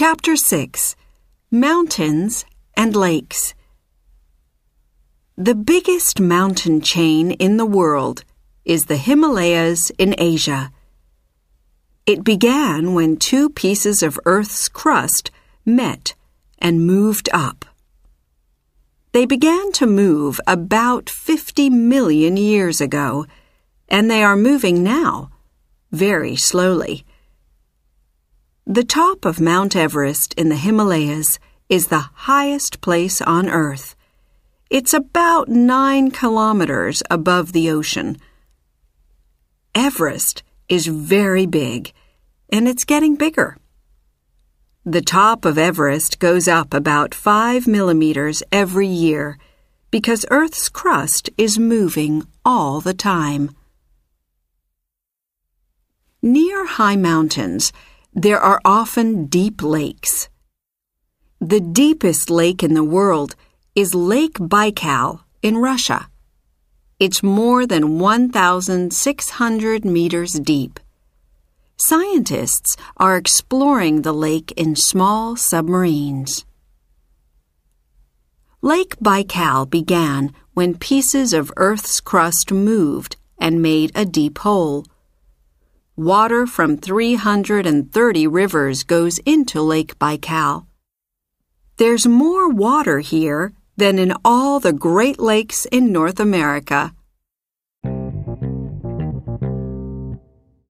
Chapter 6 Mountains and Lakes. The biggest mountain chain in the world is the Himalayas in Asia. It began when two pieces of Earth's crust met and moved up. They began to move about 50 million years ago, and they are moving now, very slowly. The top of Mount Everest in the Himalayas is the highest place on Earth. It's about nine kilometers above the ocean. Everest is very big, and it's getting bigger. The top of Everest goes up about five millimeters every year because Earth's crust is moving all the time. Near high mountains, there are often deep lakes. The deepest lake in the world is Lake Baikal in Russia. It's more than 1,600 meters deep. Scientists are exploring the lake in small submarines. Lake Baikal began when pieces of Earth's crust moved and made a deep hole. Water from 330 rivers goes into Lake Baikal. There's more water here than in all the Great Lakes in North America.